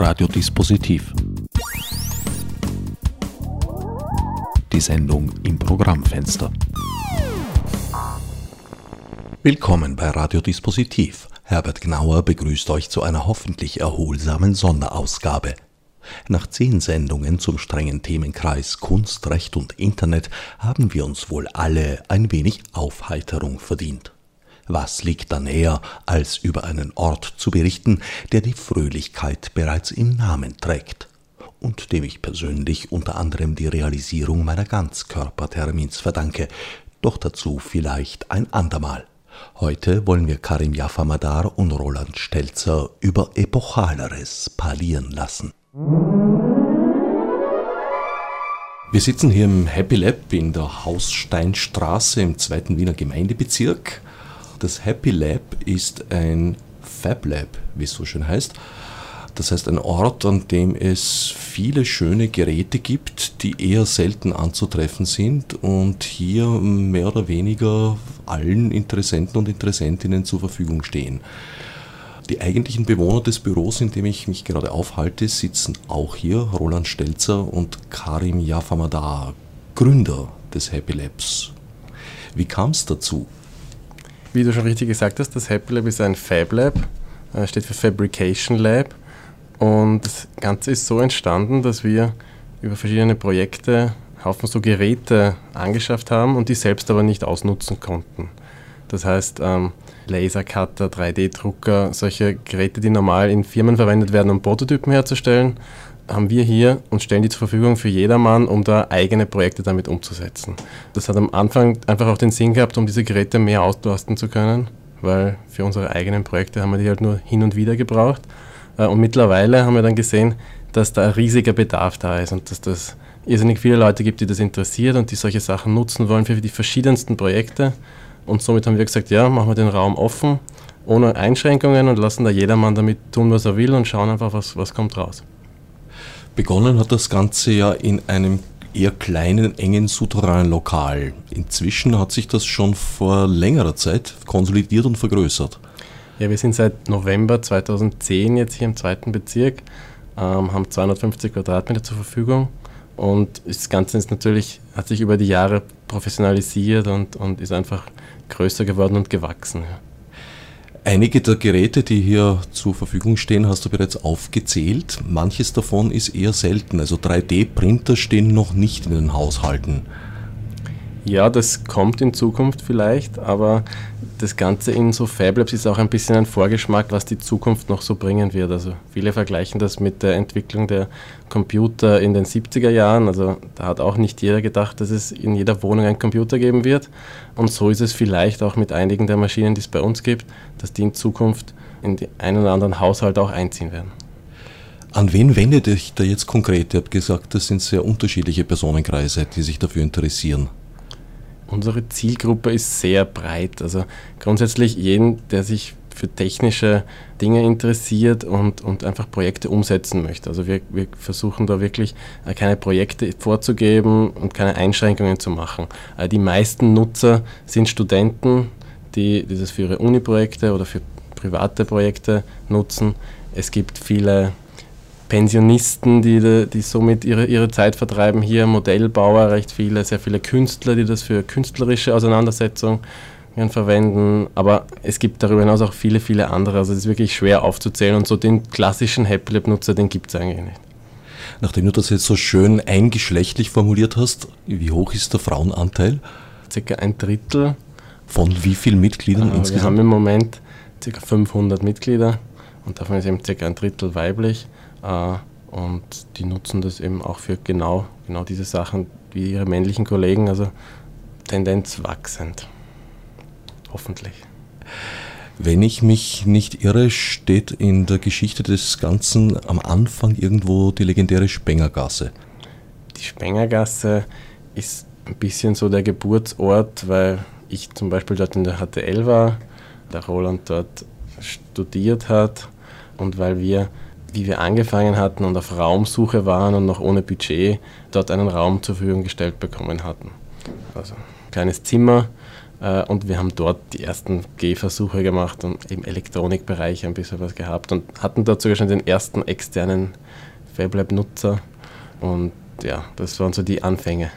Radiodispositiv. Die Sendung im Programmfenster. Willkommen bei Radiodispositiv. Herbert Gnauer begrüßt euch zu einer hoffentlich erholsamen Sonderausgabe. Nach zehn Sendungen zum strengen Themenkreis Kunst, Recht und Internet haben wir uns wohl alle ein wenig Aufheiterung verdient. Was liegt da näher, als über einen Ort zu berichten, der die Fröhlichkeit bereits im Namen trägt und dem ich persönlich unter anderem die Realisierung meiner Ganzkörpertermins verdanke, doch dazu vielleicht ein andermal. Heute wollen wir Karim Jafamadar und Roland Stelzer über Epochaleres parlieren lassen. Wir sitzen hier im Happy Lab in der Haussteinstraße im zweiten Wiener Gemeindebezirk das Happy Lab ist ein Fab Lab, wie es so schön heißt. Das heißt ein Ort, an dem es viele schöne Geräte gibt, die eher selten anzutreffen sind und hier mehr oder weniger allen Interessenten und Interessentinnen zur Verfügung stehen. Die eigentlichen Bewohner des Büros, in dem ich mich gerade aufhalte, sitzen auch hier, Roland Stelzer und Karim Yafamadar, Gründer des Happy Labs. Wie kam es dazu? Wie du schon richtig gesagt hast, das Happy Lab ist ein Fab Lab, äh, steht für Fabrication Lab. Und das Ganze ist so entstanden, dass wir über verschiedene Projekte Haufen so Geräte angeschafft haben und die selbst aber nicht ausnutzen konnten. Das heißt, ähm, Lasercutter, 3D-Drucker, solche Geräte, die normal in Firmen verwendet werden, um Prototypen herzustellen, haben wir hier und stellen die zur Verfügung für jedermann, um da eigene Projekte damit umzusetzen. Das hat am Anfang einfach auch den Sinn gehabt, um diese Geräte mehr auslasten zu können, weil für unsere eigenen Projekte haben wir die halt nur hin und wieder gebraucht. Äh, und mittlerweile haben wir dann gesehen, dass da ein riesiger Bedarf da ist und dass das irrsinnig viele Leute gibt, die das interessiert und die solche Sachen nutzen wollen für die verschiedensten Projekte. Und somit haben wir gesagt, ja, machen wir den Raum offen, ohne Einschränkungen und lassen da jedermann damit tun, was er will und schauen einfach, was, was kommt raus. Begonnen hat das Ganze ja in einem eher kleinen, engen Souterrain-Lokal. Inzwischen hat sich das schon vor längerer Zeit konsolidiert und vergrößert. Ja, wir sind seit November 2010 jetzt hier im zweiten Bezirk, ähm, haben 250 Quadratmeter zur Verfügung und das Ganze ist natürlich, hat sich über die Jahre professionalisiert und, und ist einfach größer geworden und gewachsen. Ja. Einige der Geräte, die hier zur Verfügung stehen, hast du bereits aufgezählt. Manches davon ist eher selten. Also 3D-Printer stehen noch nicht in den Haushalten. Ja, das kommt in Zukunft vielleicht, aber das Ganze in so Fab Labs ist auch ein bisschen ein Vorgeschmack, was die Zukunft noch so bringen wird. Also viele vergleichen das mit der Entwicklung der Computer in den 70er Jahren. Also da hat auch nicht jeder gedacht, dass es in jeder Wohnung einen Computer geben wird. Und so ist es vielleicht auch mit einigen der Maschinen, die es bei uns gibt, dass die in Zukunft in den einen oder anderen Haushalt auch einziehen werden. An wen wendet euch da jetzt konkret? Ihr habt gesagt, das sind sehr unterschiedliche Personenkreise, die sich dafür interessieren. Unsere Zielgruppe ist sehr breit. Also grundsätzlich jeden, der sich für technische Dinge interessiert und, und einfach Projekte umsetzen möchte. Also wir, wir versuchen da wirklich äh, keine Projekte vorzugeben und keine Einschränkungen zu machen. Äh, die meisten Nutzer sind Studenten, die das für ihre Uni-Projekte oder für private Projekte nutzen. Es gibt viele Pensionisten, die, die somit ihre, ihre Zeit vertreiben, hier Modellbauer, recht viele, sehr viele Künstler, die das für künstlerische Auseinandersetzungen verwenden. Aber es gibt darüber hinaus auch viele, viele andere. Also es ist wirklich schwer aufzuzählen und so den klassischen Happy Lab-Nutzer, den gibt es eigentlich nicht. Nachdem du das jetzt so schön eingeschlechtlich formuliert hast, wie hoch ist der Frauenanteil? Circa ein Drittel. Von wie vielen Mitgliedern äh, insgesamt? Wir haben im Moment ca. 500 Mitglieder und davon ist eben ca. ein Drittel weiblich. Äh, und die nutzen das eben auch für genau, genau diese Sachen wie ihre männlichen Kollegen, also Tendenz wachsend. Hoffentlich. Wenn ich mich nicht irre, steht in der Geschichte des Ganzen am Anfang irgendwo die legendäre Spengergasse. Die Spengergasse ist ein bisschen so der Geburtsort, weil ich zum Beispiel dort in der HTL war, der Roland dort studiert hat und weil wir wie wir angefangen hatten und auf Raumsuche waren und noch ohne Budget dort einen Raum zur Verfügung gestellt bekommen hatten. Also ein kleines Zimmer, Äh, und wir haben dort die ersten Gehversuche gemacht und im Elektronikbereich ein bisschen was gehabt und hatten dort sogar schon den ersten externen FabLab-Nutzer. Und ja, das waren so die Anfänge.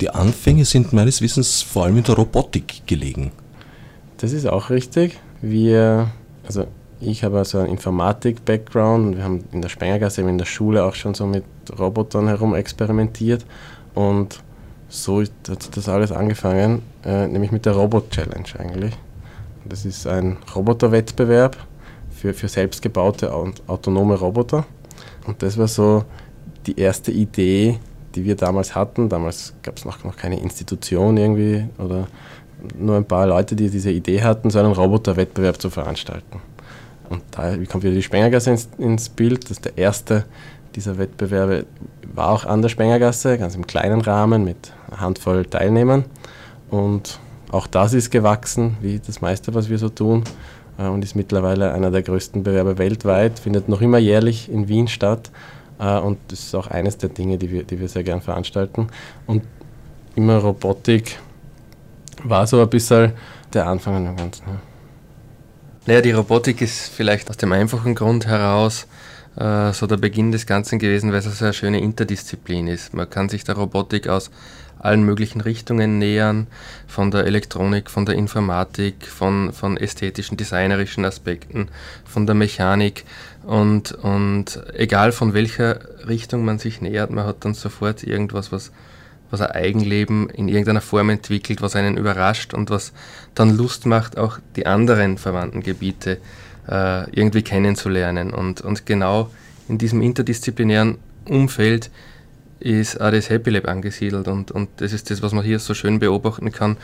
Die Anfänge sind meines Wissens vor allem in der Robotik gelegen. Das ist auch richtig. Wir, also ich habe also einen Informatik-Background und wir haben in der Spengergasse, in der Schule auch schon so mit Robotern herum experimentiert und so hat das alles angefangen, äh, nämlich mit der Robot-Challenge eigentlich. Das ist ein Roboterwettbewerb für, für selbstgebaute und autonome Roboter. Und das war so die erste Idee, die wir damals hatten. Damals gab es noch, noch keine Institution irgendwie oder nur ein paar Leute, die diese Idee hatten, so einen Roboterwettbewerb zu veranstalten. Und da kommt wieder die Spengergasse ins, ins Bild. Das ist der erste dieser Wettbewerbe, war auch an der Spengergasse, ganz im kleinen Rahmen mit einer Handvoll Teilnehmern. Und auch das ist gewachsen, wie das meiste, was wir so tun. Äh, und ist mittlerweile einer der größten Bewerbe weltweit, findet noch immer jährlich in Wien statt. Äh, und das ist auch eines der Dinge, die wir, die wir sehr gern veranstalten. Und immer Robotik war so ein bisschen der Anfang an dem Ganzen. Ja. Naja, die Robotik ist vielleicht aus dem einfachen Grund heraus äh, so der Beginn des Ganzen gewesen, weil es eine sehr schöne Interdisziplin ist. Man kann sich der Robotik aus allen möglichen Richtungen nähern, von der Elektronik, von der Informatik, von, von ästhetischen, designerischen Aspekten, von der Mechanik und, und egal von welcher Richtung man sich nähert, man hat dann sofort irgendwas, was was ein Eigenleben in irgendeiner Form entwickelt, was einen überrascht und was dann Lust macht, auch die anderen verwandten Gebiete äh, irgendwie kennenzulernen. Und, und genau in diesem interdisziplinären Umfeld ist auch das Happy Lab angesiedelt und, und das ist das, was man hier so schön beobachten kann,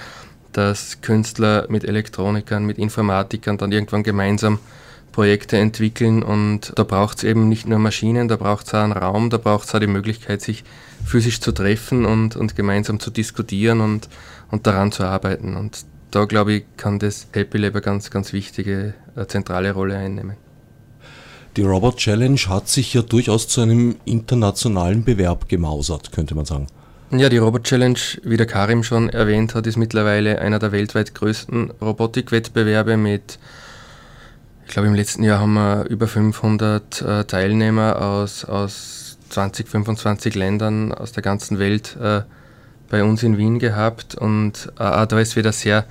dass Künstler mit Elektronikern, mit Informatikern dann irgendwann gemeinsam Projekte entwickeln und da braucht es eben nicht nur Maschinen, da braucht es auch einen Raum, da braucht es auch die Möglichkeit, sich physisch zu treffen und, und gemeinsam zu diskutieren und, und daran zu arbeiten. Und da, glaube ich, kann das Happy Lab eine ganz, ganz wichtige, äh, zentrale Rolle einnehmen. Die Robot Challenge hat sich ja durchaus zu einem internationalen Bewerb gemausert, könnte man sagen. Ja, die Robot Challenge, wie der Karim schon erwähnt hat, ist mittlerweile einer der weltweit größten Robotikwettbewerbe mit, ich glaube im letzten Jahr haben wir über 500 äh, Teilnehmer aus, aus 20, 25 Ländern aus der ganzen Welt äh, bei uns in Wien gehabt. Und äh, da ist wieder sehr,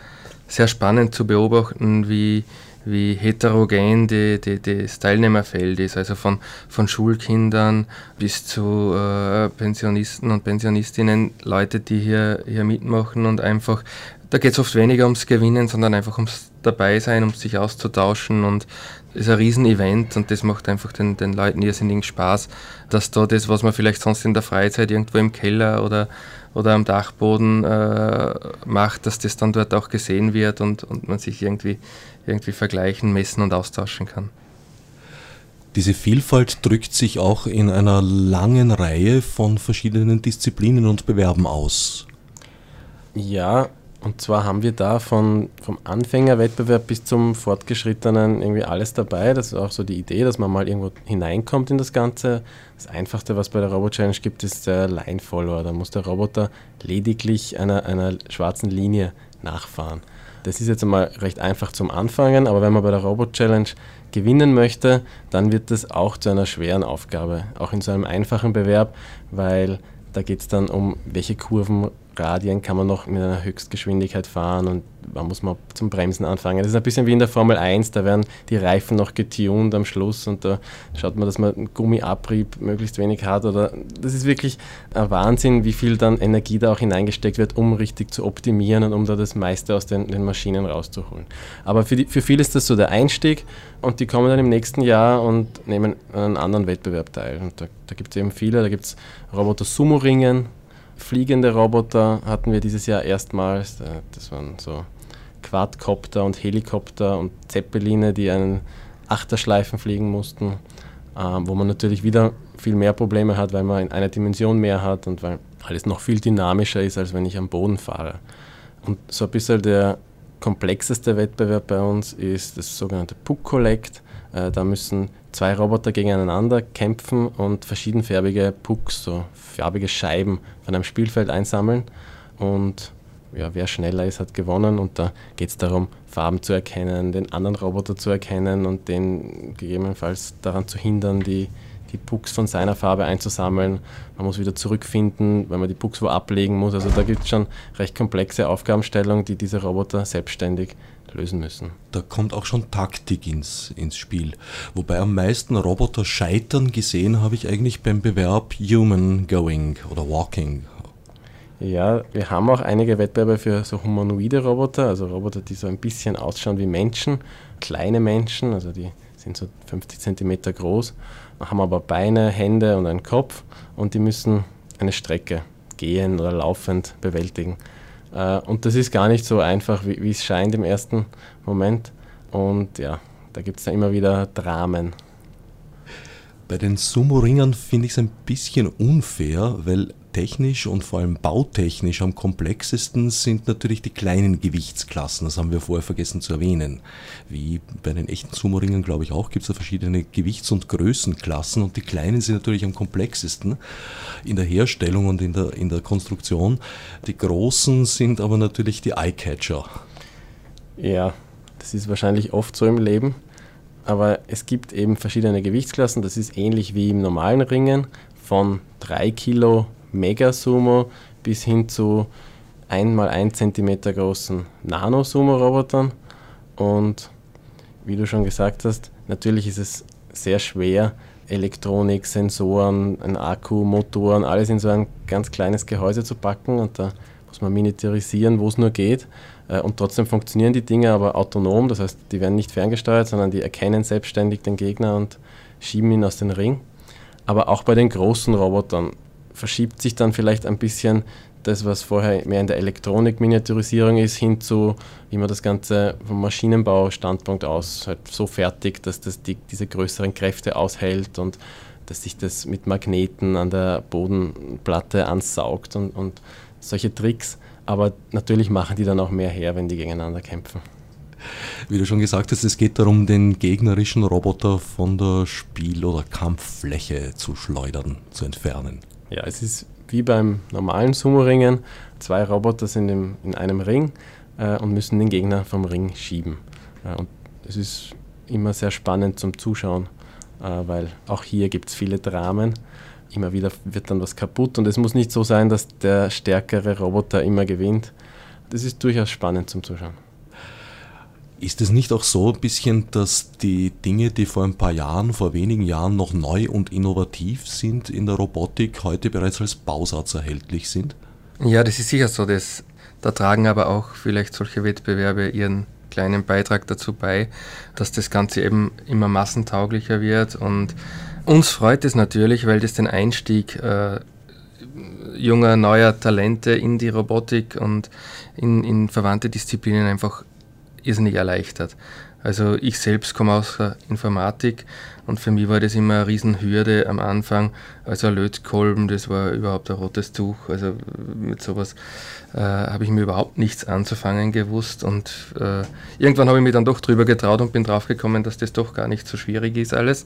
sehr spannend zu beobachten, wie, wie heterogen die, die, das Teilnehmerfeld ist, also von, von Schulkindern bis zu äh, Pensionisten und Pensionistinnen, Leute, die hier, hier mitmachen und einfach, da geht es oft weniger ums Gewinnen, sondern einfach ums Dabeisein, um sich auszutauschen und ist ein Riesenevent und das macht einfach den, den Leuten irrsinnigen Spaß, dass da das, was man vielleicht sonst in der Freizeit irgendwo im Keller oder, oder am Dachboden äh, macht, dass das dann dort auch gesehen wird und, und man sich irgendwie, irgendwie vergleichen, messen und austauschen kann. Diese Vielfalt drückt sich auch in einer langen Reihe von verschiedenen Disziplinen und Bewerben aus. Ja, und zwar haben wir da von, vom Anfängerwettbewerb bis zum Fortgeschrittenen irgendwie alles dabei. Das ist auch so die Idee, dass man mal irgendwo hineinkommt in das Ganze. Das Einfachste, was bei der Robot Challenge gibt, ist der Line-Follower. Da muss der Roboter lediglich einer, einer schwarzen Linie nachfahren. Das ist jetzt einmal recht einfach zum Anfangen, aber wenn man bei der Robot Challenge gewinnen möchte, dann wird das auch zu einer schweren Aufgabe, auch in so einem einfachen Bewerb, weil da geht es dann um, welche Kurven Radien kann man noch mit einer Höchstgeschwindigkeit fahren und wann muss man zum Bremsen anfangen. Das ist ein bisschen wie in der Formel 1, da werden die Reifen noch getuned am Schluss und da schaut man, dass man einen Gummiabrieb möglichst wenig hat. Oder das ist wirklich ein Wahnsinn, wie viel dann Energie da auch hineingesteckt wird, um richtig zu optimieren und um da das meiste aus den, den Maschinen rauszuholen. Aber für, die, für viele ist das so der Einstieg und die kommen dann im nächsten Jahr und nehmen an einem anderen Wettbewerb teil. Und da, da gibt es eben viele, da gibt es Roboter Sumo-Ringen, fliegende Roboter hatten wir dieses Jahr erstmals. Äh, das waren so Quadcopter und Helikopter und Zeppeline, die einen Achterschleifen fliegen mussten, ähm, wo man natürlich wieder viel mehr Probleme hat, weil man in einer Dimension mehr hat und weil alles noch viel dynamischer ist, als wenn ich am Boden fahre. Und so ein bisschen der komplexeste Wettbewerb bei uns ist das sogenannte Puck Collect. Äh, da müssen zwei Roboter gegeneinander kämpfen und verschiedenfarbige Pucks, so farbige Scheiben von einem Spielfeld einsammeln. Und ja, wer schneller ist, hat gewonnen und da geht es darum, Farben zu erkennen, den anderen Roboter zu erkennen und den gegebenenfalls daran zu hindern, die, die Pucks von seiner Farbe einzusammeln. Man muss wieder zurückfinden, weil man die Pucks wo ablegen muss. Also da gibt es schon recht komplexe Aufgabenstellungen, die diese Roboter selbstständig lösen müssen. Da kommt auch schon Taktik ins, ins Spiel. Wobei am meisten Roboter scheitern gesehen habe ich eigentlich beim Bewerb Human Going oder Walking. Ja, wir haben auch einige Wettbewerbe für so humanoide Roboter, also Roboter, die so ein bisschen ausschauen wie Menschen, kleine Menschen, also die sind so 50 cm groß, haben aber Beine, Hände und einen Kopf und die müssen eine Strecke gehen oder laufend bewältigen. Äh, und das ist gar nicht so einfach, wie, es scheint im ersten Moment. Und ja, da gibt es ja immer wieder Dramen. Bei den Sumo-Ringern finde ich es ein bisschen unfair, weil technisch und vor allem bautechnisch am komplexesten sind natürlich die kleinen Gewichtsklassen. Das haben wir vorher vergessen zu erwähnen. Wie bei den echten Sumo-Ringen, glaube ich auch, gibt es ja verschiedene Gewichts- und Größenklassen und die kleinen sind natürlich am komplexesten in der Herstellung und in der, in der Konstruktion. Die großen sind aber natürlich die Eyecatcher. Ja, das ist wahrscheinlich oft so im Leben. Aber es gibt eben verschiedene Gewichtsklassen. Das ist ähnlich wie im normalen Ringen von 3 Kilo Mega-Sumo bis hin zu 1 mal 1 cm großen Nano-Sumo-Robotern. Und wie du schon gesagt hast, natürlich ist es sehr schwer, Elektronik, Sensoren, ein Akku, Motoren, alles in so ein ganz kleines Gehäuse zu packen und da muss man miniaturisieren, wo es nur geht. Äh, und trotzdem funktionieren die Dinge aber autonom, das heißt, die werden nicht ferngesteuert, sondern die erkennen selbstständig den Gegner und schieben ihn aus dem Ring. Aber auch bei den großen Robotern verschiebt sich dann vielleicht ein bisschen das, was vorher mehr in der Elektronik-Miniaturisierung ist, hin zu, wie man das Ganze vom Maschinenbau-Standpunkt aus halt so fertig, dass das die, diese größeren Kräfte aushält und dass sich das mit Magneten an der Bodenplatte ansaugt und, und solche Tricks. Aber natürlich machen die dann auch mehr her, wenn die gegeneinander kämpfen. Wie du schon gesagt hast, es geht darum, den gegnerischen Roboter von der Spiel- oder Kampffläche zu schleudern, zu entfernen. Ja, es ist wie beim normalen Sumo-Ringen. Zwei Roboter sind im, in einem Ring äh, und müssen den Gegner vom Ring schieben. Äh, und es ist immer sehr spannend zum Zuschauen, äh, weil auch hier gibt es viele Dramen. Immer wieder wird dann was kaputt und es muss nicht so sein, dass der stärkere Roboter immer gewinnt. Das ist durchaus spannend zum Zuschauen. Ist es nicht auch so ein bisschen, dass die Dinge, die vor ein paar Jahren, vor wenigen Jahren noch neu und innovativ sind in der Robotik, heute bereits als Bausatz erhältlich sind? Ja, das ist sicher so. Das, da tragen aber auch vielleicht solche Wettbewerbe ihren kleinen Beitrag dazu bei, dass das Ganze eben immer massentauglicher wird. Und uns freut es natürlich, weil das den Einstieg äh, junger, neuer Talente in die Robotik und in, in verwandte Disziplinen einfach irrsinnig erleichtert. Also ich selbst komme aus der Informatik und für mich war das immer eine Riesenhürde am Anfang. Also ein Lötkolben, das war überhaupt ein rotes Tuch. Also mit sowas äh, habe ich mir überhaupt nichts anzufangen gewusst. Und äh, irgendwann habe ich mich dann doch drüber getraut und bin draufgekommen, dass das doch gar nicht so schwierig ist alles.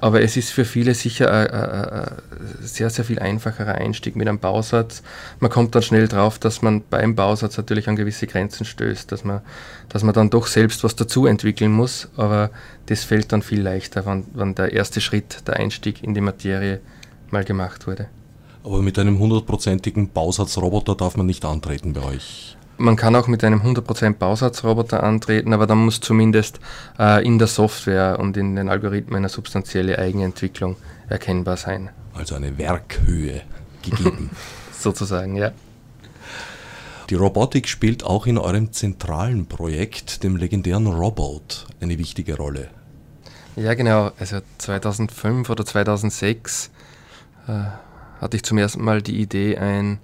Aber es ist für viele sicher ein, sehr, sehr viel einfacherer Einstieg mit einem Bausatz. Man kommt dann schnell drauf, dass man beim Bausatz natürlich an gewisse Grenzen stößt, dass man, dass man dann doch selbst was dazu entwickeln muss. Aber das fällt dann viel leichter, wenn, wenn der erste Schritt, der Einstieg in die Materie mal gemacht wurde. Aber mit einem hundertprozentigen Bausatzroboter darf man nicht antreten bei euch. Man kann auch mit einem 100% Bausatzroboter antreten, aber dann muss zumindest äh, in der Software und in den Algorithmen eine substanzielle Eigenentwicklung erkennbar sein. Also eine Werkhöhe gegeben. Sozusagen, ja. Die Robotik spielt auch in eurem zentralen Projekt, dem legendären Robot, eine wichtige Rolle. Ja, genau. Also 2005 oder 2006 äh, hatte ich zum ersten Mal die Idee, ein,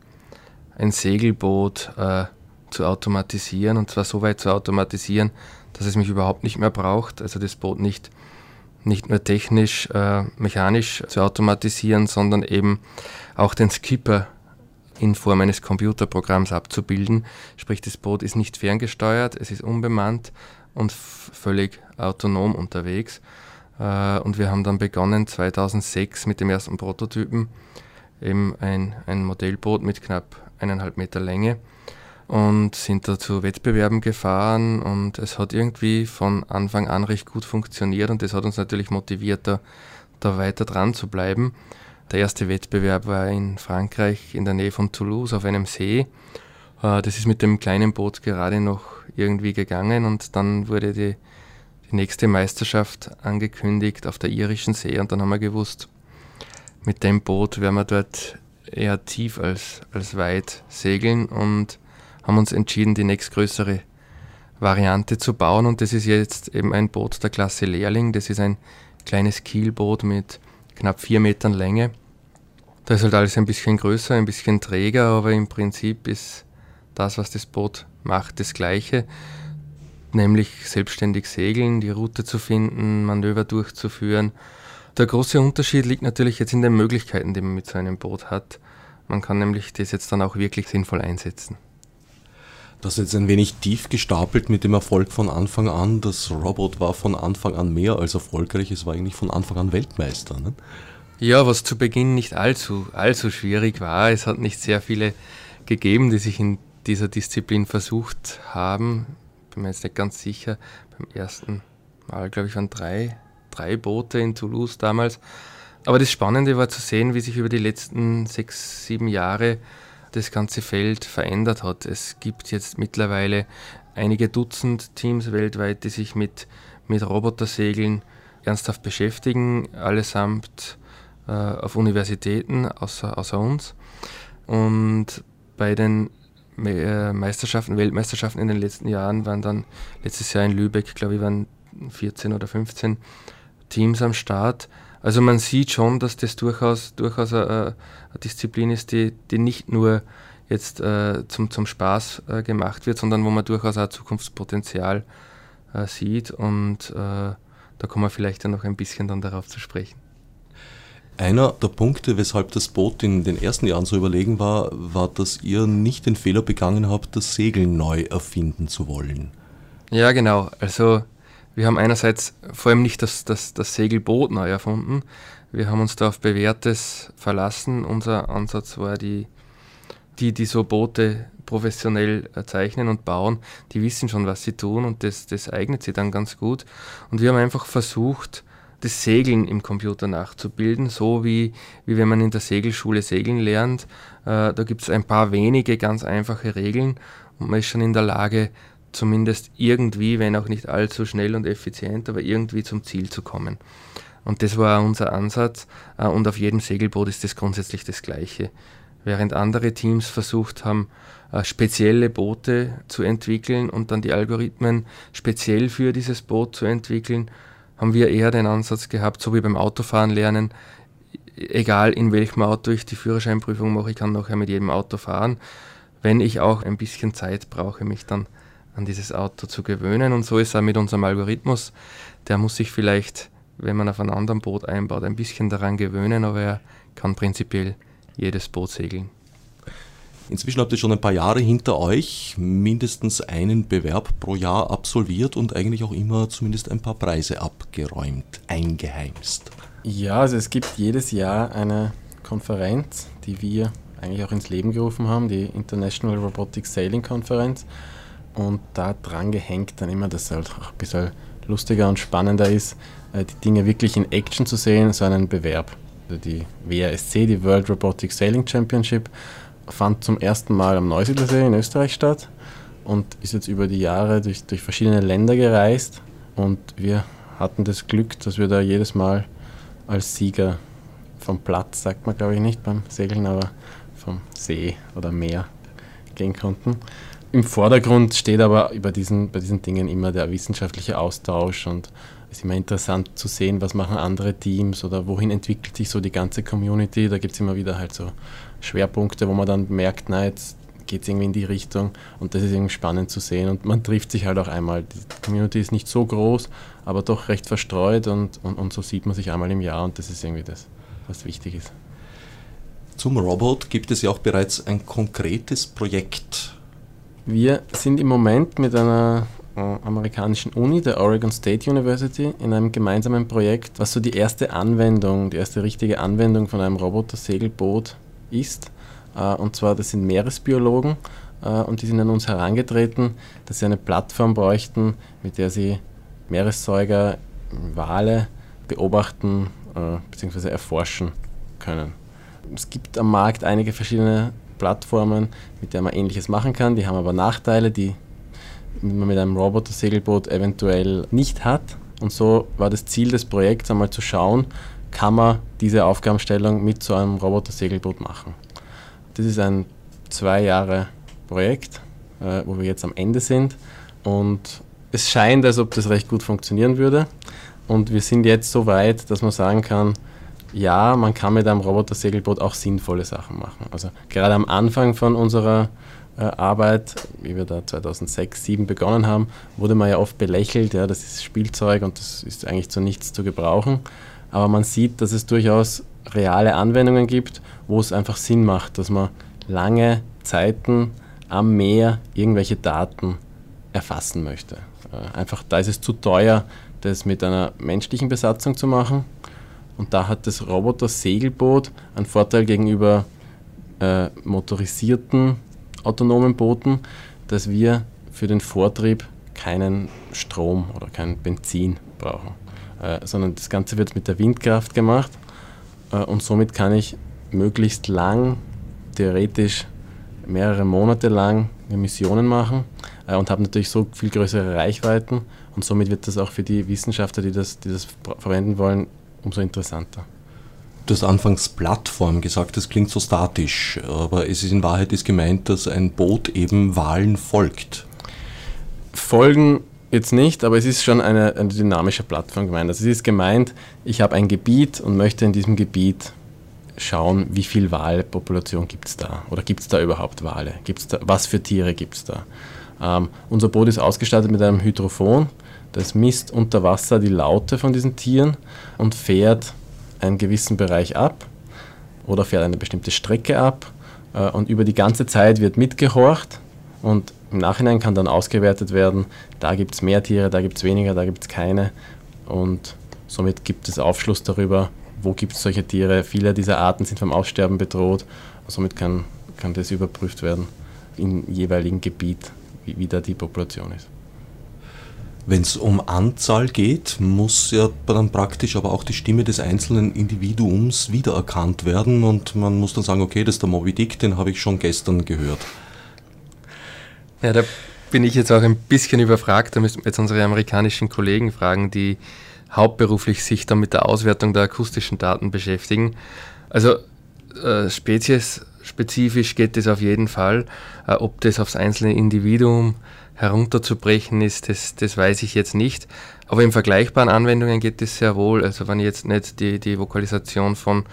ein Segelboot äh, zu automatisieren und zwar so weit zu automatisieren, dass es mich überhaupt nicht mehr braucht. Also das Boot nicht, nicht nur technisch, äh, mechanisch zu automatisieren, sondern eben auch den Skipper in Form eines Computerprogramms abzubilden. Sprich, das Boot ist nicht ferngesteuert, es ist unbemannt und völlig autonom unterwegs. Äh, und wir haben dann begonnen 2006 mit dem ersten Prototypen, eben ein, ein Modellboot mit knapp eineinhalb Meter Länge und sind da zu Wettbewerben gefahren und es hat irgendwie von Anfang an recht gut funktioniert und das hat uns natürlich motiviert, da, da weiter dran zu bleiben. Der erste Wettbewerb war in Frankreich in der Nähe von Toulouse auf einem See. Äh, das ist mit dem kleinen Boot gerade noch irgendwie gegangen und dann wurde die, die nächste Meisterschaft angekündigt auf der irischen See und dann haben wir gewusst, mit dem Boot werden wir dort eher tief als, als weit segeln und haben uns entschieden, die nächstgrößere Variante zu bauen und das ist jetzt eben ein Boot der Klasse Lehrling. Das ist ein kleines Kielboot mit knapp vier Metern Länge. Da ist halt alles ein bisschen größer, ein bisschen träger, aber im Prinzip ist das, was das Boot macht, das gleiche, nämlich selbstständig segeln, die Route zu finden, Manöver durchzuführen. Der große Unterschied liegt natürlich jetzt in den Möglichkeiten, die man mit so einem Boot hat. Man kann nämlich das jetzt dann auch wirklich sinnvoll einsetzen. Das jetzt ein wenig tief gestapelt mit dem Erfolg von Anfang an. Das Robot war von Anfang an mehr als erfolgreich. Es war eigentlich von Anfang an Weltmeister. Ne? Ja, was zu Beginn nicht allzu, allzu schwierig war. Es hat nicht sehr viele gegeben, die sich in dieser Disziplin versucht haben. Bin mir jetzt nicht ganz sicher. Beim ersten Mal, glaube ich, waren drei, drei Boote in Toulouse damals. Aber das Spannende war zu sehen, wie sich über die letzten sechs, sieben Jahre das ganze Feld verändert hat. Es gibt jetzt mittlerweile einige Dutzend Teams weltweit, die sich mit, mit Robotersegeln ernsthaft beschäftigen, allesamt äh, auf Universitäten außer, außer uns. Und bei den äh, Meisterschaften, Weltmeisterschaften in den letzten Jahren waren dann letztes Jahr in Lübeck, glaube ich, waren 14 oder 15 Teams am Start. Also man sieht schon, dass das durchaus, durchaus eine, eine Disziplin ist, die, die nicht nur jetzt äh, zum, zum Spaß äh, gemacht wird, sondern wo man durchaus auch Zukunftspotenzial äh, sieht. Und äh, da kommen wir vielleicht ja noch ein bisschen dann darauf zu sprechen. Einer der Punkte, weshalb das Boot in den ersten Jahren so überlegen war, war, dass ihr nicht den Fehler begangen habt, das Segeln neu erfinden zu wollen. Ja, genau. Also wir haben einerseits vor allem nicht das, das, das Segelboot neu erfunden. Wir haben uns da auf Bewährtes verlassen. Unser Ansatz war, die, die, die so Boote professionell zeichnen und bauen, die wissen schon, was sie tun und das, das eignet sie dann ganz gut. Und wir haben einfach versucht, das Segeln im Computer nachzubilden, so wie, wie wenn man in der Segelschule segeln lernt. Äh, da gibt es ein paar wenige ganz einfache Regeln und man ist schon in der Lage, zumindest irgendwie, wenn auch nicht allzu schnell und effizient, aber irgendwie zum Ziel zu kommen. Und das war unser Ansatz. Äh, und auf jedem Segelboot ist das grundsätzlich das Gleiche. Während andere Teams versucht haben, äh, spezielle Boote zu entwickeln und dann die Algorithmen speziell für dieses Boot zu entwickeln, haben wir eher den Ansatz gehabt, so wie beim Autofahren lernen, egal in welchem Auto ich die Führerscheinprüfung mache, ich kann nachher mit jedem Auto fahren. Wenn ich auch ein bisschen Zeit brauche, mich dann an dieses Auto zu gewöhnen. Und so ist es auch mit unserem Algorithmus. Der muss sich vielleicht, wenn man auf einem anderen Boot einbaut, ein bisschen daran gewöhnen, aber er kann prinzipiell jedes Boot segeln. Inzwischen habt ihr schon ein paar Jahre hinter euch, mindestens einen Bewerb pro Jahr absolviert und eigentlich auch immer zumindest ein paar Preise abgeräumt, eingeheimst. Ja, also es gibt jedes Jahr eine Konferenz, die wir eigentlich auch ins Leben gerufen haben, die International Robotic Sailing Konferenz. Und da dran gehängt dann immer, dass es halt auch ein bisschen lustiger und spannender ist, äh, die Dinge wirklich in Action zu sehen, so einen Bewerb. Also die WRSC, die World Robotic Sailing Championship, fand zum ersten Mal am Neusiedlersee in Österreich statt und ist jetzt über die Jahre durch, durch verschiedene Länder gereist. Und wir hatten das Glück, dass wir da jedes Mal als Sieger vom Platz, sagt man glaube ich nicht beim Segeln, aber vom See oder Meer gehen konnten. Im Vordergrund steht aber bei diesen, bei diesen Dingen immer der wissenschaftliche Austausch und es ist immer interessant zu sehen, was machen andere Teams oder wohin entwickelt sich so die ganze Community. Da gibt es immer wieder halt so Schwerpunkte, wo man dann merkt, na, jetzt geht es irgendwie in die Richtung und das ist irgendwie spannend zu sehen und man trifft sich halt auch einmal. Die Community ist nicht so groß, aber doch recht verstreut und, und, und so sieht man sich einmal im Jahr und das ist irgendwie das, was wichtig ist. Zum Robot gibt es ja auch bereits ein konkretes Projekt wir sind im Moment mit einer äh, amerikanischen Uni, der Oregon State University, in einem gemeinsamen Projekt, was so die erste Anwendung, die erste richtige Anwendung von einem Roboter-Segelboot ist. Äh, und zwar, das sind Meeresbiologen äh, und die sind an uns herangetreten, dass sie eine Plattform bräuchten, mit der sie Meeressäuger, Wale beobachten bzw. erforschen können. Es gibt am Markt einige verschiedene Plattformen, mit denen man ähnliches machen kann. Die haben aber Nachteile, die man mit einem Roboter-Segelboot eventuell nicht hat. Und so war das Ziel des Projekts einmal zu schauen, kann man diese Aufgabenstellung mit so einem Roboter-Segelboot machen. Das ist ein zwei Jahre Projekt, äh, wo wir jetzt am Ende sind. Und es scheint, als ob das recht gut funktionieren würde. Und wir sind jetzt so weit, dass man sagen kann, ja, man kann mit einem Roboter-Segelboot auch sinnvolle Sachen machen. Also gerade am Anfang von unserer äh, Arbeit, wie wir da 2006, 2007 begonnen haben, wurde man ja oft belächelt, ja, das ist Spielzeug und das ist eigentlich zu nichts zu gebrauchen. Aber man sieht, dass es durchaus reale Anwendungen gibt, wo es einfach Sinn macht, dass man lange Zeiten am Meer irgendwelche Daten erfassen möchte. Äh, einfach da ist es zu teuer, das mit einer menschlichen Besatzung zu machen. Und da hat das Roboter-Segelboot einen Vorteil gegenüber äh, motorisierten autonomen Booten, dass wir für den Vortrieb keinen Strom oder kein Benzin brauchen, äh, sondern das Ganze wird mit der Windkraft gemacht äh, und somit kann ich möglichst lang, theoretisch mehrere Monate lang Missionen machen äh, und habe natürlich so viel größere Reichweiten. Und somit wird das auch für die Wissenschaftler, die das, die das verwenden wollen, umso interessanter. Du hast anfangs Plattform gesagt, das klingt so statisch, aber es ist in Wahrheit ist gemeint, dass ein Boot eben Wahlen folgt. Folgen jetzt nicht, aber es ist schon eine, eine dynamische Plattform gemeint. Also es ist gemeint, ich habe ein Gebiet und möchte in diesem Gebiet schauen, wie viel Walpopulation gibt es da oder gibt es da überhaupt Wale? Gibt's da, was für Tiere gibt es da? Ähm, unser Boot ist ausgestattet mit einem Hydrophon, das misst unter Wasser die Laute von diesen Tieren und fährt einen gewissen Bereich ab oder fährt eine bestimmte Strecke ab äh, und über die ganze Zeit wird mitgehorcht und im Nachhinein kann dann ausgewertet werden, da gibt es mehr Tiere, da gibt es weniger, da gibt es keine und somit gibt es Aufschluss darüber, wo gibt es solche Tiere. Viele dieser Arten sind vom Aussterben bedroht, somit kann, kann das überprüft werden im jeweiligen Gebiet, wie, wie da die Population ist. Wenn es um Anzahl geht, muss ja dann praktisch aber auch die Stimme des einzelnen Individuums wiedererkannt werden und man muss dann sagen, okay, das ist der Moby Dick, den habe ich schon gestern gehört. Ja, da bin ich jetzt auch ein bisschen überfragt. Da müssen wir jetzt unsere amerikanischen Kollegen fragen, die hauptberuflich sich dann mit der Auswertung der akustischen Daten beschäftigen. Also äh, speziesspezifisch geht es auf jeden Fall. Äh, ob das aufs einzelne Individuum herunterzubrechen ist, das, das weiß ich jetzt nicht. Aber in vergleichbaren Anwendungen geht es sehr wohl. Also wenn ich jetzt nicht die, die Vokalisation von,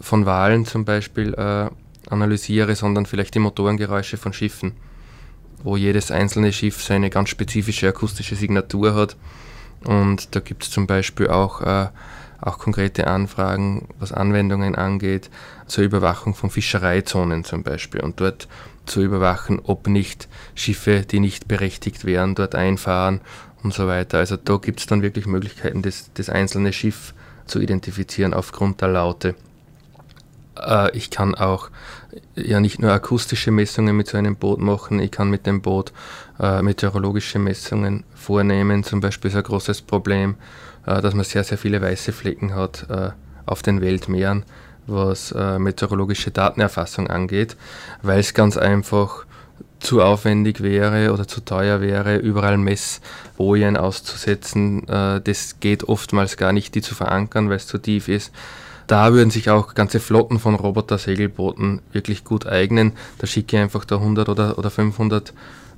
von Wahlen zum Beispiel äh, analysiere, sondern vielleicht die Motorengeräusche von Schiffen, wo jedes einzelne Schiff seine ganz spezifische akustische Signatur hat. Und da gibt es zum Beispiel auch, äh, auch konkrete Anfragen, was Anwendungen angeht, zur Überwachung von Fischereizonen zum Beispiel. Und dort zu überwachen, ob nicht Schiffe, die nicht berechtigt wären, dort einfahren und so weiter. Also da gibt es dann wirklich Möglichkeiten, das, das einzelne Schiff zu identifizieren aufgrund der Laute. Äh, ich kann auch ja nicht nur akustische Messungen mit so einem Boot machen, ich kann mit dem Boot äh, meteorologische Messungen vornehmen. Zum Beispiel ist ein großes Problem, äh, dass man sehr, sehr viele weiße Flecken hat äh, auf den Weltmeeren was äh, meteorologische Datenerfassung angeht, weil es ganz einfach zu aufwendig wäre oder zu teuer wäre, überall Messbojen auszusetzen. Äh, das geht oftmals gar nicht, die zu verankern, weil es zu tief ist. Da würden sich auch ganze Flotten von Roboter-Segelbooten wirklich gut eignen. Da schicke ich einfach da 100 oder, oder 500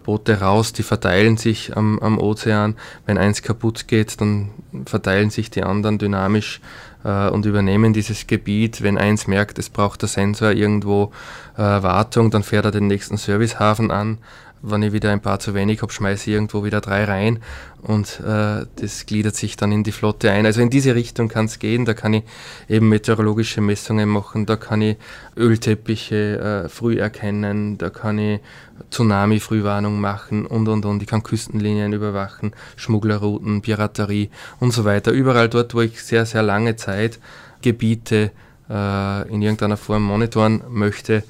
Boote raus, die verteilen sich am, am Ozean. Wenn eins kaputt geht, dann verteilen sich die anderen dynamisch äh, und übernehmen dieses Gebiet. Wenn eins merkt, es braucht der Sensor irgendwo äh, Wartung, dann fährt er den nächsten Servicehafen an. Wenn ich wieder ein paar zu wenig habe, schmeiße ich irgendwo wieder drei rein und äh, das gliedert sich dann in die Flotte ein. Also in diese Richtung kann es gehen. Da kann ich eben meteorologische Messungen machen, da kann ich Ölteppiche äh, früh erkennen, da kann ich Tsunami-Frühwarnung machen und und und. Ich kann Küstenlinien überwachen, Schmugglerrouten, Piraterie und so weiter. Überall dort, wo ich sehr, sehr lange Zeit Gebiete äh, in irgendeiner Form monitoren möchte,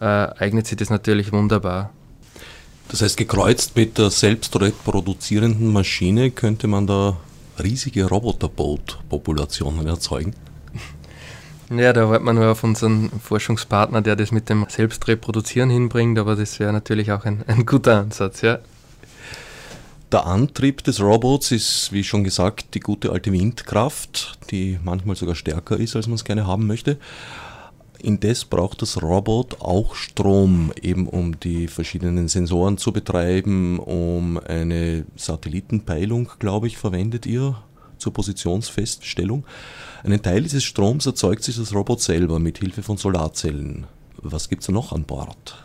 äh, eignet sich das natürlich wunderbar. Das heißt, gekreuzt mit der selbst reproduzierenden Maschine könnte man da riesige Roboterboot-Populationen erzeugen? Ja, da wartet man nur auf unseren Forschungspartner, der das mit dem Selbstreproduzieren hinbringt, aber das wäre natürlich auch ein, ein guter Ansatz, ja. Der Antrieb des Robots ist, wie schon gesagt, die gute alte Windkraft, die manchmal sogar stärker ist, als man es gerne haben möchte. Indes braucht das Robot auch Strom, eben um die verschiedenen Sensoren zu betreiben, um eine Satellitenpeilung, glaube ich, verwendet ihr zur Positionsfeststellung. Einen Teil dieses Stroms erzeugt sich das Robot selber mit Hilfe von Solarzellen. Was gibt es noch an Bord?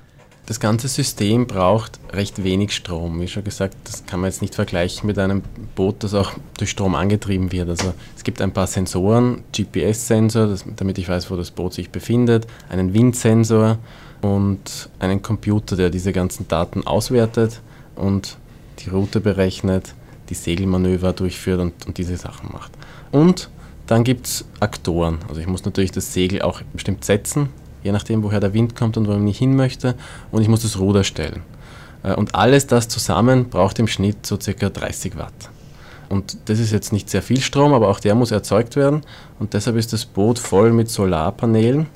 Das ganze System braucht recht wenig Strom. Wie schon gesagt, das kann man jetzt nicht vergleichen mit einem Boot, das auch durch Strom angetrieben wird. Also es gibt ein paar Sensoren, GPS-Sensor, damit ich weiß, wo das Boot sich befindet, einen Windsensor und einen Computer, der diese ganzen Daten auswertet und die Route berechnet, die Segelmanöver durchführt und, und diese Sachen macht. Und dann gibt es Aktoren. Also ich muss natürlich das Segel auch bestimmt setzen, je nachdem, woher der Wind kommt und wo ich hin möchte. Und ich muss das Ruder stellen. Äh, und alles das zusammen braucht im Schnitt so circa 30 Watt. Und das ist jetzt nicht sehr viel Strom, aber auch der muss erzeugt werden. Und deshalb ist das Boot voll mit Solarpanelen.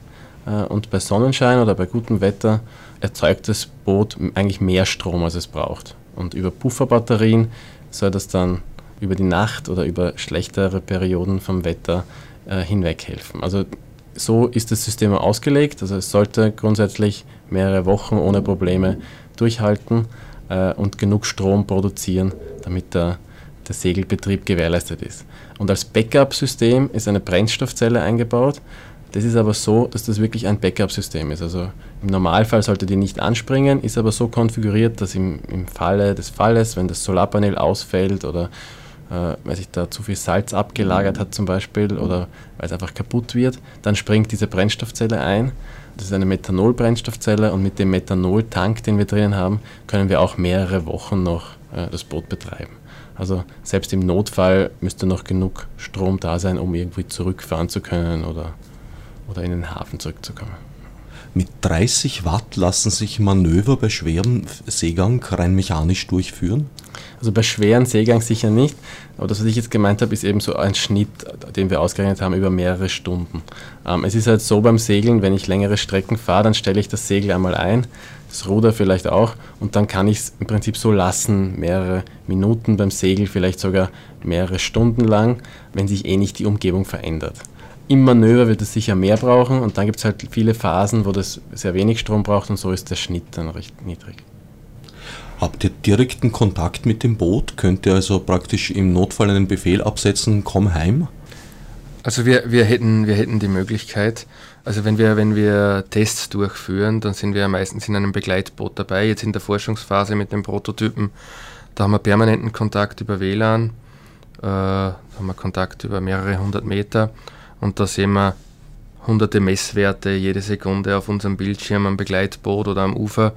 Äh, und bei Sonnenschein oder bei gutem Wetter erzeugt das Boot eigentlich mehr Strom, als es braucht. Und über Pufferbatterien soll das dann über die Nacht oder über schlechtere Perioden vom Wetter äh, hinweg helfen. Also so ist das System ausgelegt. Also es sollte grundsätzlich mehrere Wochen ohne Probleme durchhalten äh, und genug Strom produzieren, damit der, der Segelbetrieb gewährleistet ist. Und als Backup-System ist eine Brennstoffzelle eingebaut. Das ist aber so, dass das wirklich ein Backup-System ist. Also im Normalfall sollte die nicht anspringen, ist aber so konfiguriert, dass im, im Falle des Falles, wenn das Solarpanel ausfällt oder äh, weil sich da zu viel Salz abgelagert hat zum Beispiel oder weil es einfach kaputt wird, dann springt diese Brennstoffzelle ein. Das ist eine Methanol-Brennstoffzelle und mit dem Methanoltank, den wir drinnen haben, können wir auch mehrere Wochen noch äh, das Boot betreiben. Also selbst im Notfall müsste noch genug Strom da sein, um irgendwie zurückfahren zu können oder, oder in den Hafen zurückzukommen. Mit 30 Watt lassen sich Manöver bei schwerem Seegang rein mechanisch durchführen? Also bei schweren Seegang sicher nicht, aber das, was ich jetzt gemeint habe, ist eben so ein Schnitt, den wir ausgerechnet haben über mehrere Stunden. Ähm, es ist halt so beim Segeln, wenn ich längere Strecken fahre, dann stelle ich das Segel einmal ein, das Ruder vielleicht auch, und dann kann ich es im Prinzip so lassen, mehrere Minuten beim Segel, vielleicht sogar mehrere Stunden lang, wenn sich eh nicht die Umgebung verändert. Im Manöver wird es sicher mehr brauchen und dann gibt es halt viele Phasen, wo das sehr wenig Strom braucht und so ist der Schnitt dann recht niedrig. Habt ihr direkten Kontakt mit dem Boot? Könnt ihr also praktisch im Notfall einen Befehl absetzen, komm heim? Also wir, wir, hätten, wir hätten die Möglichkeit, also wenn wir, wenn wir Tests durchführen, dann sind wir meistens in einem Begleitboot dabei. Jetzt in der Forschungsphase mit den Prototypen, da haben wir permanenten Kontakt über WLAN, äh, da haben wir Kontakt über mehrere hundert Meter und da sehen wir hunderte Messwerte jede Sekunde auf unserem Bildschirm am Begleitboot oder am Ufer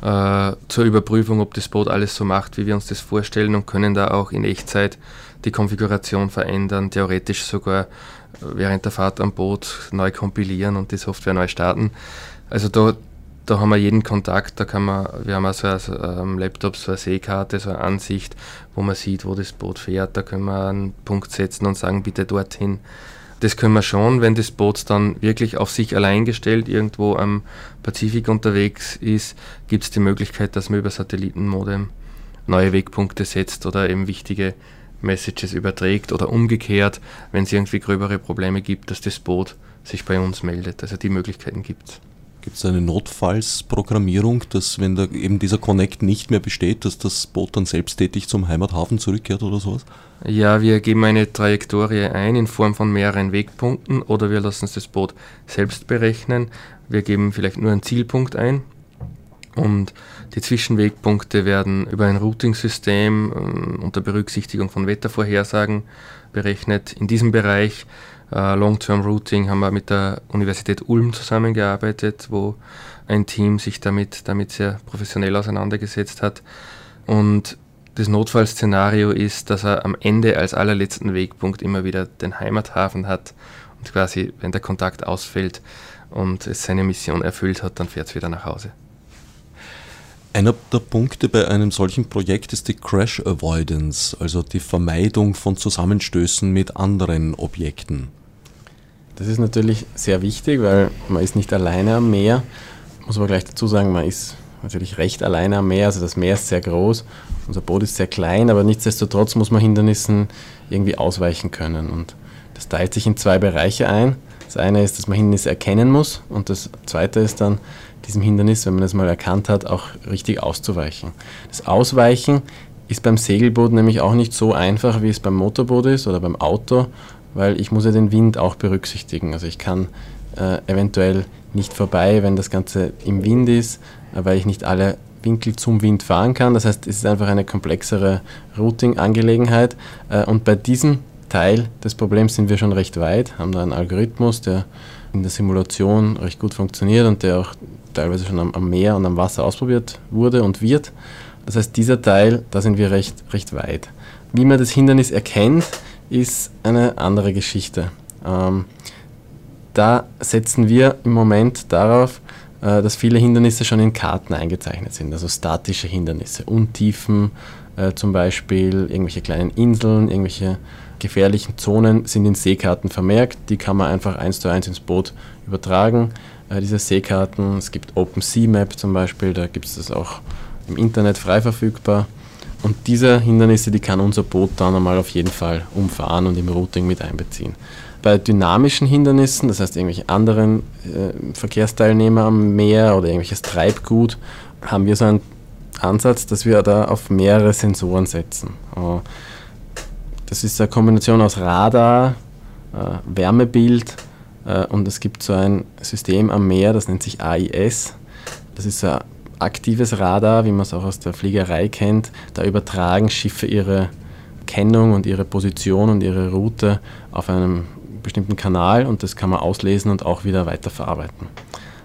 äh, zur Überprüfung, ob das Boot alles so macht, wie wir uns das vorstellen und können da auch in Echtzeit die Konfiguration verändern, theoretisch sogar äh, während der Fahrt am Boot neu kompilieren und die Software neu starten. Also da, da haben wir jeden Kontakt, da kann man, wir haben also am Laptop so eine Seekarte, so eine Ansicht, wo man sieht, wo das Boot fährt, da können wir einen Punkt setzen und sagen, bitte dorthin. Das können wir schon, wenn das Boot dann wirklich auf sich allein gestellt irgendwo am Pazifik unterwegs ist, gibt es die Möglichkeit, dass man über Satellitenmodem neue Wegpunkte setzt oder eben wichtige Messages überträgt oder umgekehrt, wenn es irgendwie gröbere Probleme gibt, dass das Boot sich bei uns meldet. Also die Möglichkeiten gibt es. Gibt es eine Notfallsprogrammierung, dass wenn da eben dieser Connect nicht mehr besteht, dass das Boot dann selbsttätig zum Heimathafen zurückkehrt oder sowas? Ja, wir geben eine Trajektorie ein in Form von mehreren Wegpunkten oder wir lassen das Boot selbst berechnen. Wir geben vielleicht nur einen Zielpunkt ein und die Zwischenwegpunkte werden über ein Routing-System äh, unter Berücksichtigung von Wettervorhersagen berechnet. In diesem Bereich Long-Term Routing haben wir mit der Universität Ulm zusammengearbeitet, wo ein Team sich damit, damit sehr professionell auseinandergesetzt hat. Und das Notfallszenario ist, dass er am Ende als allerletzten Wegpunkt immer wieder den Heimathafen hat und quasi, wenn der Kontakt ausfällt und es seine Mission erfüllt hat, dann fährt es wieder nach Hause. Einer der Punkte bei einem solchen Projekt ist die Crash Avoidance, also die Vermeidung von Zusammenstößen mit anderen Objekten. Das ist natürlich sehr wichtig, weil man ist nicht alleine am Meer. Muss aber gleich dazu sagen, man ist natürlich recht alleine am Meer. Also das Meer ist sehr groß, unser Boot ist sehr klein, aber nichtsdestotrotz muss man Hindernissen irgendwie ausweichen können. Und das teilt sich in zwei Bereiche ein. Das eine ist, dass man Hindernisse erkennen muss und das zweite ist dann, diesem Hindernis, wenn man es mal erkannt hat, auch richtig auszuweichen. Das Ausweichen ist beim Segelboot nämlich auch nicht so einfach, wie es beim Motorboot ist oder beim Auto, weil ich muss ja den Wind auch berücksichtigen. Also ich kann äh, eventuell nicht vorbei, wenn das Ganze im Wind ist, äh, weil ich nicht alle Winkel zum Wind fahren kann. Das heißt, es ist einfach eine komplexere Routing-Angelegenheit. Äh, und bei diesem Teil des Problems sind wir schon recht weit, haben da einen Algorithmus, der in der Simulation recht gut funktioniert und der auch teilweise schon am, am, Meer und am Wasser ausprobiert wurde und wird. Das heißt, dieser Teil, da sind wir recht, recht weit. Wie man das Hindernis erkennt, ist eine andere Geschichte. Ähm, da setzen wir im Moment darauf, äh, dass viele Hindernisse schon in Karten eingezeichnet sind, also statische Hindernisse, Untiefen äh, zum Beispiel, irgendwelche kleinen Inseln, irgendwelche gefährlichen Zonen sind in Seekarten vermerkt. Die kann man einfach eins zu eins ins Boot übertragen äh, diese Seekarten. Es gibt OpenSeaMap zum Beispiel, da gibt es das auch im Internet frei verfügbar. Und diese Hindernisse, die kann unser Boot dann einmal auf jeden Fall umfahren und im Routing mit einbeziehen. Bei dynamischen Hindernissen, das heißt irgendwelche anderen äh, Verkehrsteilnehmer am Meer oder irgendwelches Treibgut, haben wir so einen Ansatz, dass wir da auf mehrere Sensoren setzen. Äh, das ist eine Kombination aus Radar, äh, Wärmebild und es gibt so ein System am Meer, das nennt sich AIS. Das ist ein aktives Radar, wie man es auch aus der Fliegerei kennt. Da übertragen Schiffe ihre Kennung und ihre Position und ihre Route auf einem bestimmten Kanal und das kann man auslesen und auch wieder weiterverarbeiten.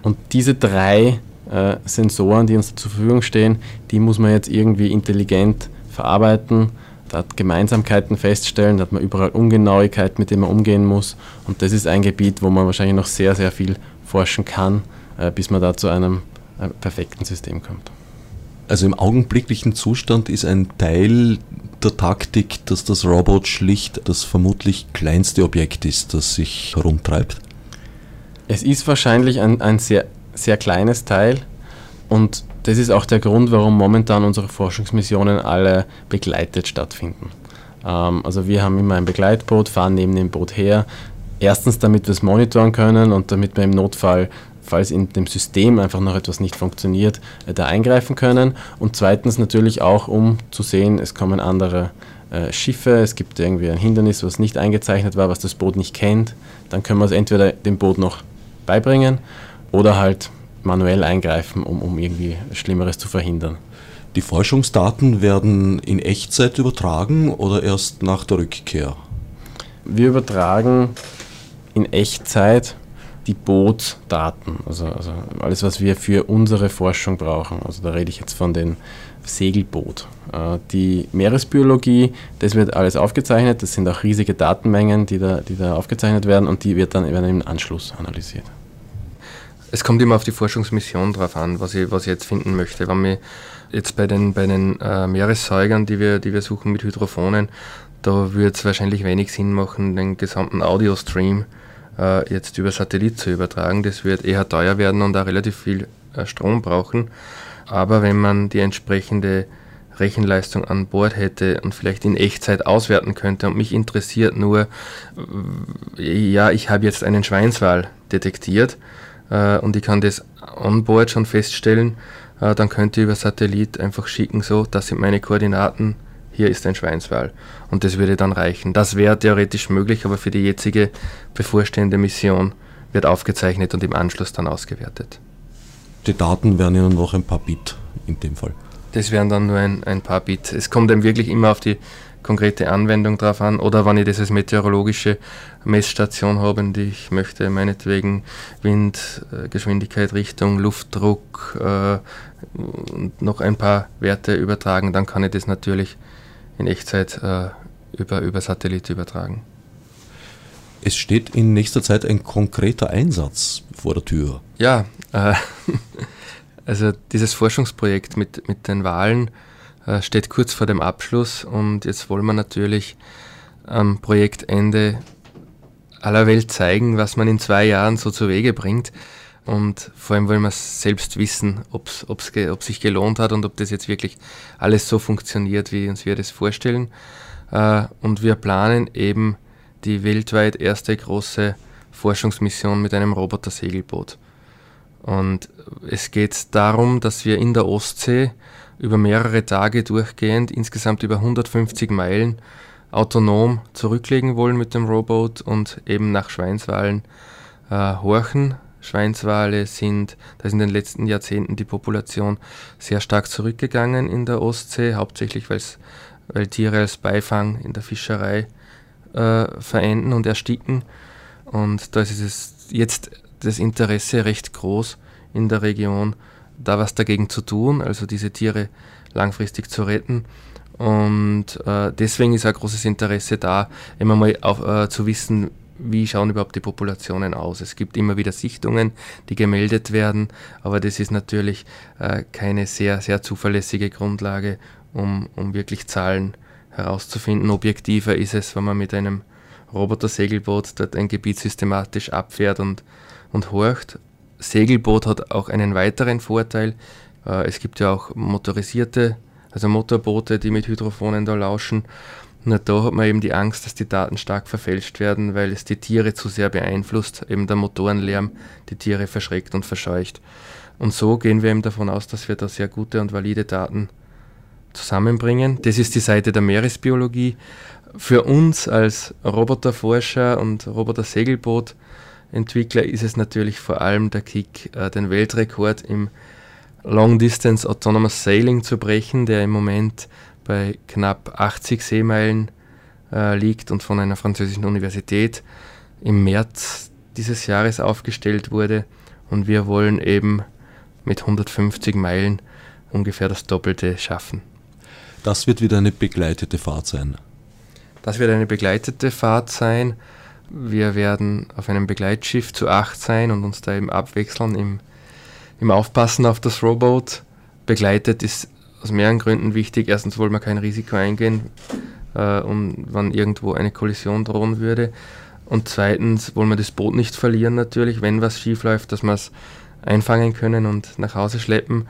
Und diese drei äh, Sensoren, die uns zur Verfügung stehen, die muss man jetzt irgendwie intelligent verarbeiten da Gemeinsamkeiten feststellen, da hat man überall Ungenauigkeiten, mit denen man umgehen muss. Und das ist ein Gebiet, wo man wahrscheinlich noch sehr, sehr viel forschen kann, äh, bis man da zu einem äh, perfekten System kommt. Also im augenblicklichen Zustand ist ein Teil der Taktik, dass das Robot schlicht das vermutlich kleinste Objekt ist, das sich herumtreibt. Es ist wahrscheinlich ein, ein sehr, sehr kleines Teil und das ist auch der Grund, warum momentan unsere Forschungsmissionen alle begleitet stattfinden. Ähm, also wir haben immer ein Begleitboot, fahren neben dem Boot her. Erstens, damit wir es monitoren können und damit wir im Notfall, falls in dem System einfach noch etwas nicht funktioniert, äh, da eingreifen können. Und zweitens natürlich auch, um zu sehen, es kommen andere äh, Schiffe, es gibt irgendwie ein Hindernis, was nicht eingezeichnet war, was das Boot nicht kennt. Dann können wir es entweder dem Boot noch beibringen oder halt manuell eingreifen, um, um irgendwie Schlimmeres zu verhindern. Die Forschungsdaten werden in Echtzeit übertragen oder erst nach der Rückkehr? Wir übertragen in Echtzeit die Bootsdaten, also, also alles, was wir für unsere Forschung brauchen. Also da rede ich jetzt von den Segelboot. Äh, die Meeresbiologie, das wird alles aufgezeichnet, das sind auch riesige Datenmengen, die da, die da aufgezeichnet werden und die wird dann im Anschluss analysiert. Es kommt immer auf die Forschungsmission drauf an, was ich, was ich jetzt finden möchte. Wenn wir jetzt bei den, bei den äh, Meeressäugern, die wir, die wir suchen mit Hydrophonen, da würde es wahrscheinlich wenig Sinn machen, den gesamten Audio-Stream äh, jetzt über Satellit zu übertragen. Das wird eher teuer werden und auch relativ viel äh, Strom brauchen. Aber wenn man die entsprechende Rechenleistung an Bord hätte und vielleicht in Echtzeit auswerten könnte und mich interessiert nur, ja, ich habe jetzt einen Schweinswal detektiert äh, und ich kann das on board schon feststellen, äh, dann könnte ich über Satellit einfach schicken, so, das sind meine Koordinaten, hier ist ein Schweinswal. Und das würde dann reichen. Das wäre theoretisch möglich, aber für die jetzige bevorstehende Mission wird aufgezeichnet und im Anschluss dann ausgewertet. Die Daten wären ja nur noch ein paar Bit in dem Fall. Das wären dann nur ein, ein paar Bit. Es kommt dann wirklich immer auf die konkrete Anwendung drauf an. Oder wenn ich das als meteorologische Messstation habe und ich möchte meinetwegen Wind, äh, Richtung, Luftdruck äh, und noch ein paar Werte übertragen, dann kann ich das natürlich in Echtzeit äh, über, über Satellit übertragen. Es steht in nächster Zeit ein konkreter Einsatz vor der Tür. Ja, äh, Also dieses Forschungsprojekt mit, mit den Wahlen äh, steht kurz vor dem Abschluss und jetzt wollen wir natürlich am Projektende aller Welt zeigen, was man in zwei Jahren so zu Wege bringt. Und vor allem wollen wir selbst wissen, ob es sich gelohnt hat und ob das jetzt wirklich alles so funktioniert, wie uns wir das vorstellen. Äh, und wir planen eben die weltweit erste große Forschungsmission mit einem Roboter-Segelboot. Und es geht darum, dass wir in der Ostsee über mehrere Tage durchgehend, insgesamt über 150 Meilen, autonom zurücklegen wollen mit dem Robot und eben nach Schweinswalen äh, horchen. Schweinswale sind, da ist in den letzten Jahrzehnten die Population sehr stark zurückgegangen in der Ostsee, hauptsächlich weil Tiere als Beifang in der Fischerei äh, verenden und ersticken. Und da ist es jetzt das Interesse recht groß in der Region, da was dagegen zu tun, also diese Tiere langfristig zu retten. Und äh, deswegen ist ein großes Interesse da, immer mal auf, äh, zu wissen, wie schauen überhaupt die Populationen aus. Es gibt immer wieder Sichtungen, die gemeldet werden, aber das ist natürlich äh, keine sehr, sehr zuverlässige Grundlage, um, um wirklich Zahlen herauszufinden. Objektiver ist es, wenn man mit einem Roboter-Segelboot dort ein Gebiet systematisch abfährt und, und horcht. Segelboot hat auch einen weiteren Vorteil. Äh, es gibt ja auch motorisierte, also Motorboote, die mit Hydrophonen da lauschen. Na, da hat man eben die Angst, dass die Daten stark verfälscht werden, weil es die Tiere zu sehr beeinflusst, eben der Motorenlärm die Tiere verschreckt und verscheucht. Und so gehen wir eben davon aus, dass wir da sehr gute und valide Daten zusammenbringen. Das ist die Seite der Meeresbiologie. Für uns als Roboterforscher und Roboter-Segelboot-Entwickler ist es natürlich vor allem der Kick, äh, den Weltrekord im Long Distance Autonomous Sailing zu brechen, der im Moment bei knapp 80 Seemeilen äh, liegt und von einer französischen Universität im März dieses Jahres aufgestellt wurde. Und wir wollen eben mit 150 Meilen ungefähr das Doppelte schaffen. Das wird wieder eine begleitete Fahrt sein. Das wird eine begleitete Fahrt sein. Wir werden auf einem Begleitschiff zu acht sein und uns da eben abwechseln im, im Aufpassen auf das Robot. Begleitet ist aus mehreren Gründen wichtig. Erstens wollen wir kein Risiko eingehen, äh, und wann irgendwo eine Kollision drohen würde. Und zweitens wollen wir das Boot nicht verlieren natürlich, wenn was schief läuft, dass wir es einfangen können und nach Hause schleppen.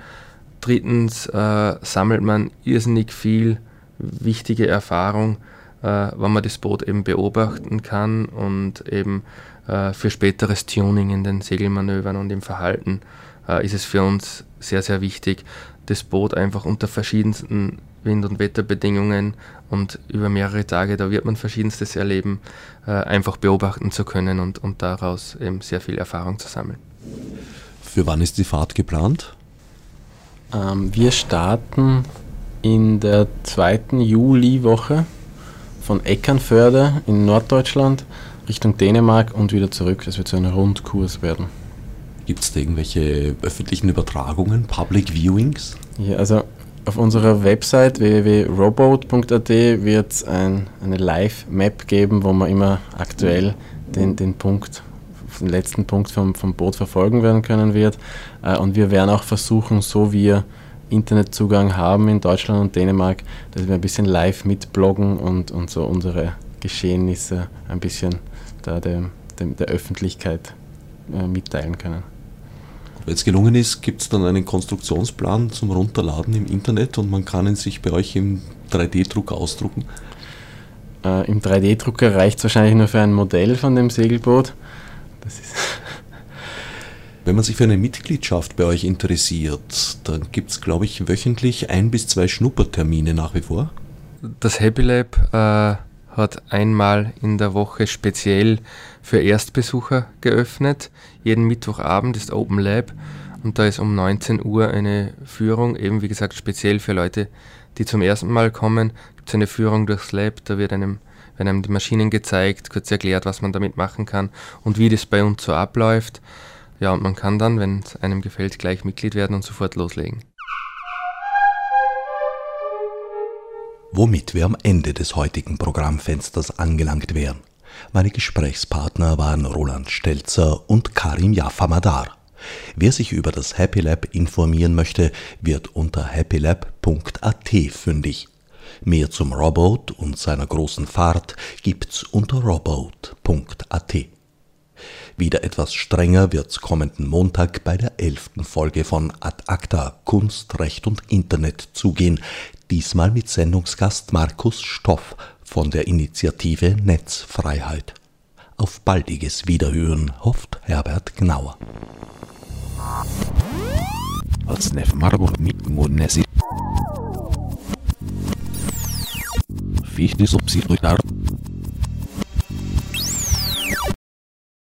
Drittens äh, sammelt man irrsinnig viel wichtige Erfahrung, äh, wenn man das Boot eben beobachten kann und eben äh, für späteres Tuning in den Segelmanövern und im Verhalten äh, ist es für uns sehr, sehr wichtig, das Boot einfach unter verschiedensten Wind- und Wetterbedingungen und über mehrere Tage, da wird man verschiedenstes erleben, äh, einfach beobachten zu können und, und daraus eben sehr viel Erfahrung zu sammeln. Für wann ist die Fahrt geplant? Ähm, wir starten in der zweiten Juliwoche von Eckernförde in Norddeutschland Richtung Dänemark und wieder zurück. Das wird so ein Rundkurs werden. Gibt es da irgendwelche öffentlichen Übertragungen, Public Viewings? Ja, also auf unserer Website www.robot.at wird es ein, eine Live-Map geben, wo man immer aktuell den, den Punkt den letzten Punkt vom, vom Boot verfolgen werden können wird. Äh, und wir werden auch versuchen, so wie wir Internetzugang haben in Deutschland und Dänemark, dass wir ein bisschen live mitbloggen und, und so unsere Geschehnisse ein bisschen da dem, dem, der Öffentlichkeit äh, mitteilen können. Wenn es gelungen ist, gibt es dann einen Konstruktionsplan zum Runterladen im Internet und man kann ihn sich bei euch im 3D-Drucker ausdrucken? Äh, Im 3D-Drucker reicht es wahrscheinlich nur für ein Modell von dem Segelboot. Das ist Wenn man sich für eine Mitgliedschaft bei euch interessiert, dann gibt es, glaube ich, wöchentlich ein bis zwei Schnuppertermine nach wie vor. Das Happy Lab äh, hat einmal in der Woche speziell für Erstbesucher geöffnet. Jeden Mittwochabend ist Open Lab und da ist um 19 Uhr eine Führung, eben wie gesagt speziell für Leute, die zum ersten Mal kommen. Gibt es eine Führung durchs Lab, da wird einem werden einem die Maschinen gezeigt, kurz erklärt, was man damit machen kann und wie das bei uns so abläuft. Ja, und man kann dann, wenn es einem gefällt, gleich Mitglied werden und sofort loslegen. Womit wir am Ende des heutigen Programmfensters angelangt wären. Meine Gesprächspartner waren Roland Stelzer und Karim Jaffa Madar. Wer sich über das Happy Lab informieren möchte, wird unter happylab.at fündig. Mehr zum Robot und seiner großen Fahrt gibt's unter robot.at. Wieder etwas strenger wird's kommenden Montag bei der elften Folge von Ad Acta Kunst, Recht und Internet zugehen, diesmal mit Sendungsgast Markus Stoff von der Initiative Netzfreiheit. Auf baldiges Wiederhören hofft Herbert Gnauer. Marburg Nesi. Fichtes Obsidruitar.